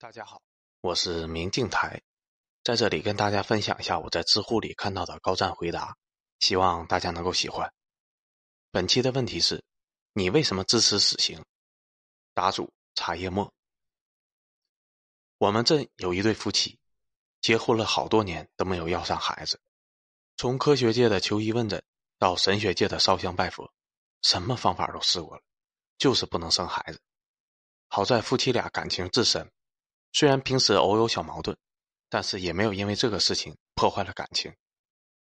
大家好，我是明镜台，在这里跟大家分享一下我在知乎里看到的高赞回答，希望大家能够喜欢。本期的问题是：你为什么支持死刑？答主：茶叶末。我们镇有一对夫妻，结婚了好多年都没有要上孩子，从科学界的求医问诊到神学界的烧香拜佛，什么方法都试过了，就是不能生孩子。好在夫妻俩感情至深。虽然平时偶有小矛盾，但是也没有因为这个事情破坏了感情。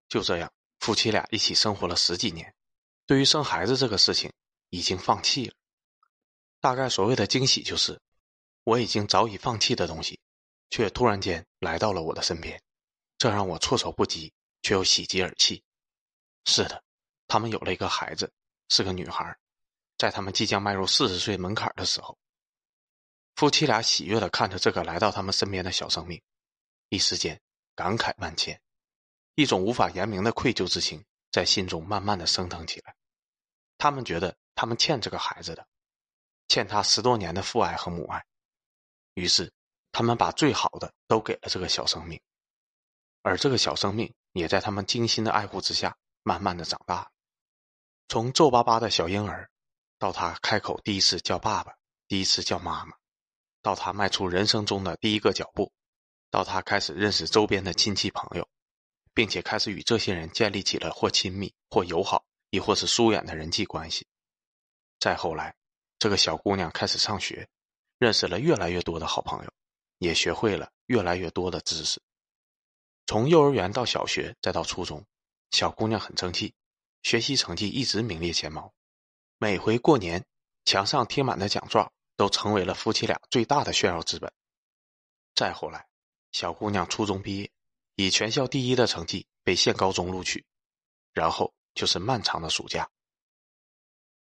就这样，夫妻俩一起生活了十几年，对于生孩子这个事情已经放弃了。大概所谓的惊喜就是，我已经早已放弃的东西，却突然间来到了我的身边，这让我措手不及，却又喜极而泣。是的，他们有了一个孩子，是个女孩，在他们即将迈入四十岁门槛的时候。夫妻俩喜悦的看着这个来到他们身边的小生命，一时间感慨万千，一种无法言明的愧疚之情在心中慢慢的升腾起来。他们觉得他们欠这个孩子的，欠他十多年的父爱和母爱，于是他们把最好的都给了这个小生命，而这个小生命也在他们精心的爱护之下，慢慢的长大，从皱巴巴的小婴儿，到他开口第一次叫爸爸，第一次叫妈妈。到他迈出人生中的第一个脚步，到他开始认识周边的亲戚朋友，并且开始与这些人建立起了或亲密、或友好，亦或是疏远的人际关系。再后来，这个小姑娘开始上学，认识了越来越多的好朋友，也学会了越来越多的知识。从幼儿园到小学，再到初中，小姑娘很争气，学习成绩一直名列前茅。每回过年，墙上贴满的奖状。都成为了夫妻俩最大的炫耀资本。再后来，小姑娘初中毕业，以全校第一的成绩被县高中录取，然后就是漫长的暑假。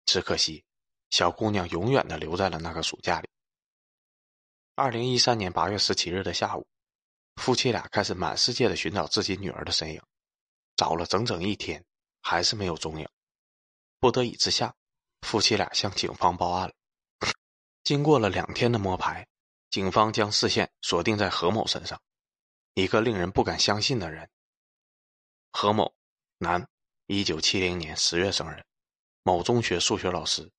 只可惜，小姑娘永远的留在了那个暑假里。二零一三年八月十七日的下午，夫妻俩开始满世界的寻找自己女儿的身影，找了整整一天，还是没有踪影。不得已之下，夫妻俩向警方报案了。经过了两天的摸排，警方将视线锁定在何某身上，一个令人不敢相信的人。何某，男，一九七零年十月生人，某中学数学老师。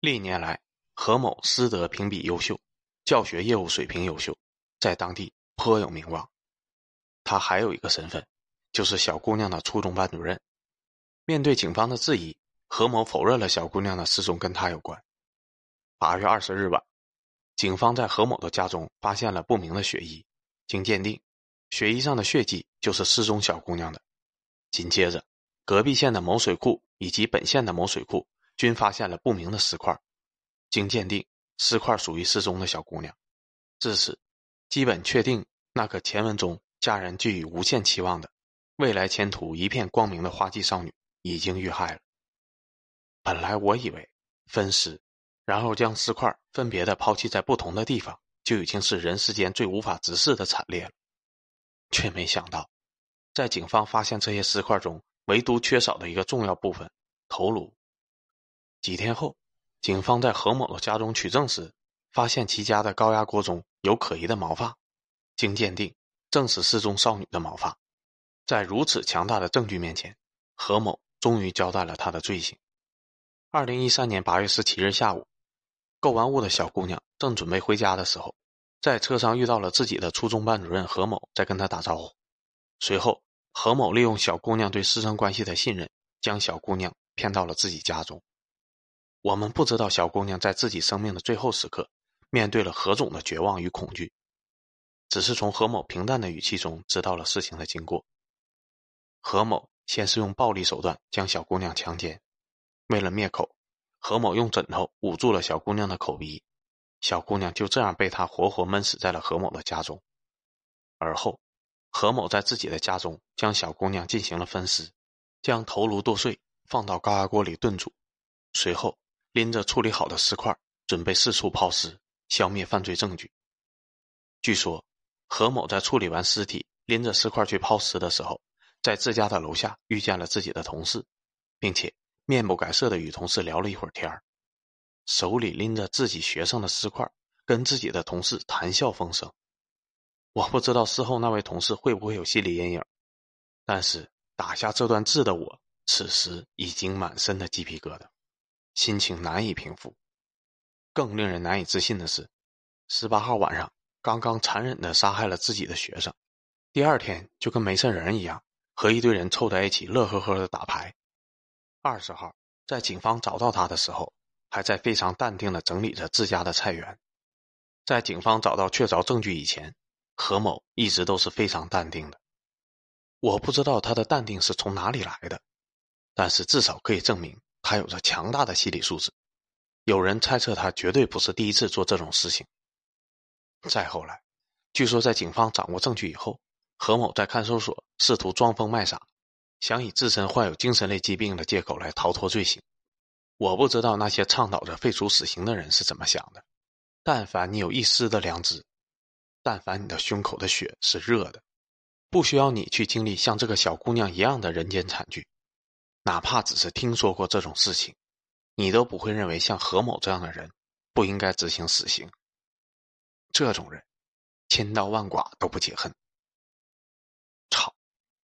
历年来，何某师德评比优秀，教学业务水平优秀，在当地颇有名望。他还有一个身份，就是小姑娘的初中班主任。面对警方的质疑，何某否认了小姑娘的失踪跟他有关。八月二十日晚，警方在何某的家中发现了不明的血衣，经鉴定，血衣上的血迹就是失踪小姑娘的。紧接着，隔壁县的某水库以及本县的某水库均发现了不明的尸块，经鉴定，尸块属于失踪的小姑娘。至此，基本确定那个前文中家人寄予无限期望的、未来前途一片光明的花季少女已经遇害了。本来我以为分尸。然后将尸块分别的抛弃在不同的地方，就已经是人世间最无法直视的惨烈了。却没想到，在警方发现这些尸块中，唯独缺少的一个重要部分——头颅。几天后，警方在何某的家中取证时，发现其家的高压锅中有可疑的毛发，经鉴定，正是失踪少女的毛发。在如此强大的证据面前，何某终于交代了他的罪行。二零一三年八月十七日下午。购完物的小姑娘正准备回家的时候，在车上遇到了自己的初中班主任何某，在跟她打招呼。随后，何某利用小姑娘对师生关系的信任，将小姑娘骗到了自己家中。我们不知道小姑娘在自己生命的最后时刻，面对了何种的绝望与恐惧，只是从何某平淡的语气中知道了事情的经过。何某先是用暴力手段将小姑娘强奸，为了灭口。何某用枕头捂住了小姑娘的口鼻，小姑娘就这样被他活活闷死在了何某的家中。而后，何某在自己的家中将小姑娘进行了分尸，将头颅剁碎放到高压锅里炖煮，随后拎着处理好的尸块准备四处抛尸，消灭犯罪证据。据说，何某在处理完尸体，拎着尸块去抛尸的时候，在自家的楼下遇见了自己的同事，并且。面不改色的与同事聊了一会儿天，手里拎着自己学生的尸块，跟自己的同事谈笑风生。我不知道事后那位同事会不会有心理阴影，但是打下这段字的我，此时已经满身的鸡皮疙瘩，心情难以平复。更令人难以置信的是，十八号晚上刚刚残忍的杀害了自己的学生，第二天就跟没事人一样，和一堆人凑在一起乐呵呵的打牌。二十号在警方找到他的时候，还在非常淡定的整理着自家的菜园。在警方找到确凿证据以前。何某一直都是非常淡定的，我不知道他的淡定是从哪里来的，但是至少可以证明他有着强大的心理素质。有人猜测他绝对不是第一次做这种事情。再后来，据说在警方掌握证据以后，何某在看守所试图装疯卖傻，想以自身患有精神类疾病的借口来逃脱罪行。我不知道那些倡导着废除死刑的人是怎么想的，但凡你有一丝的良知。但凡你的胸口的血是热的，不需要你去经历像这个小姑娘一样的人间惨剧，哪怕只是听说过这种事情，你都不会认为像何某这样的人不应该执行死刑。这种人，千刀万剐都不解恨。操！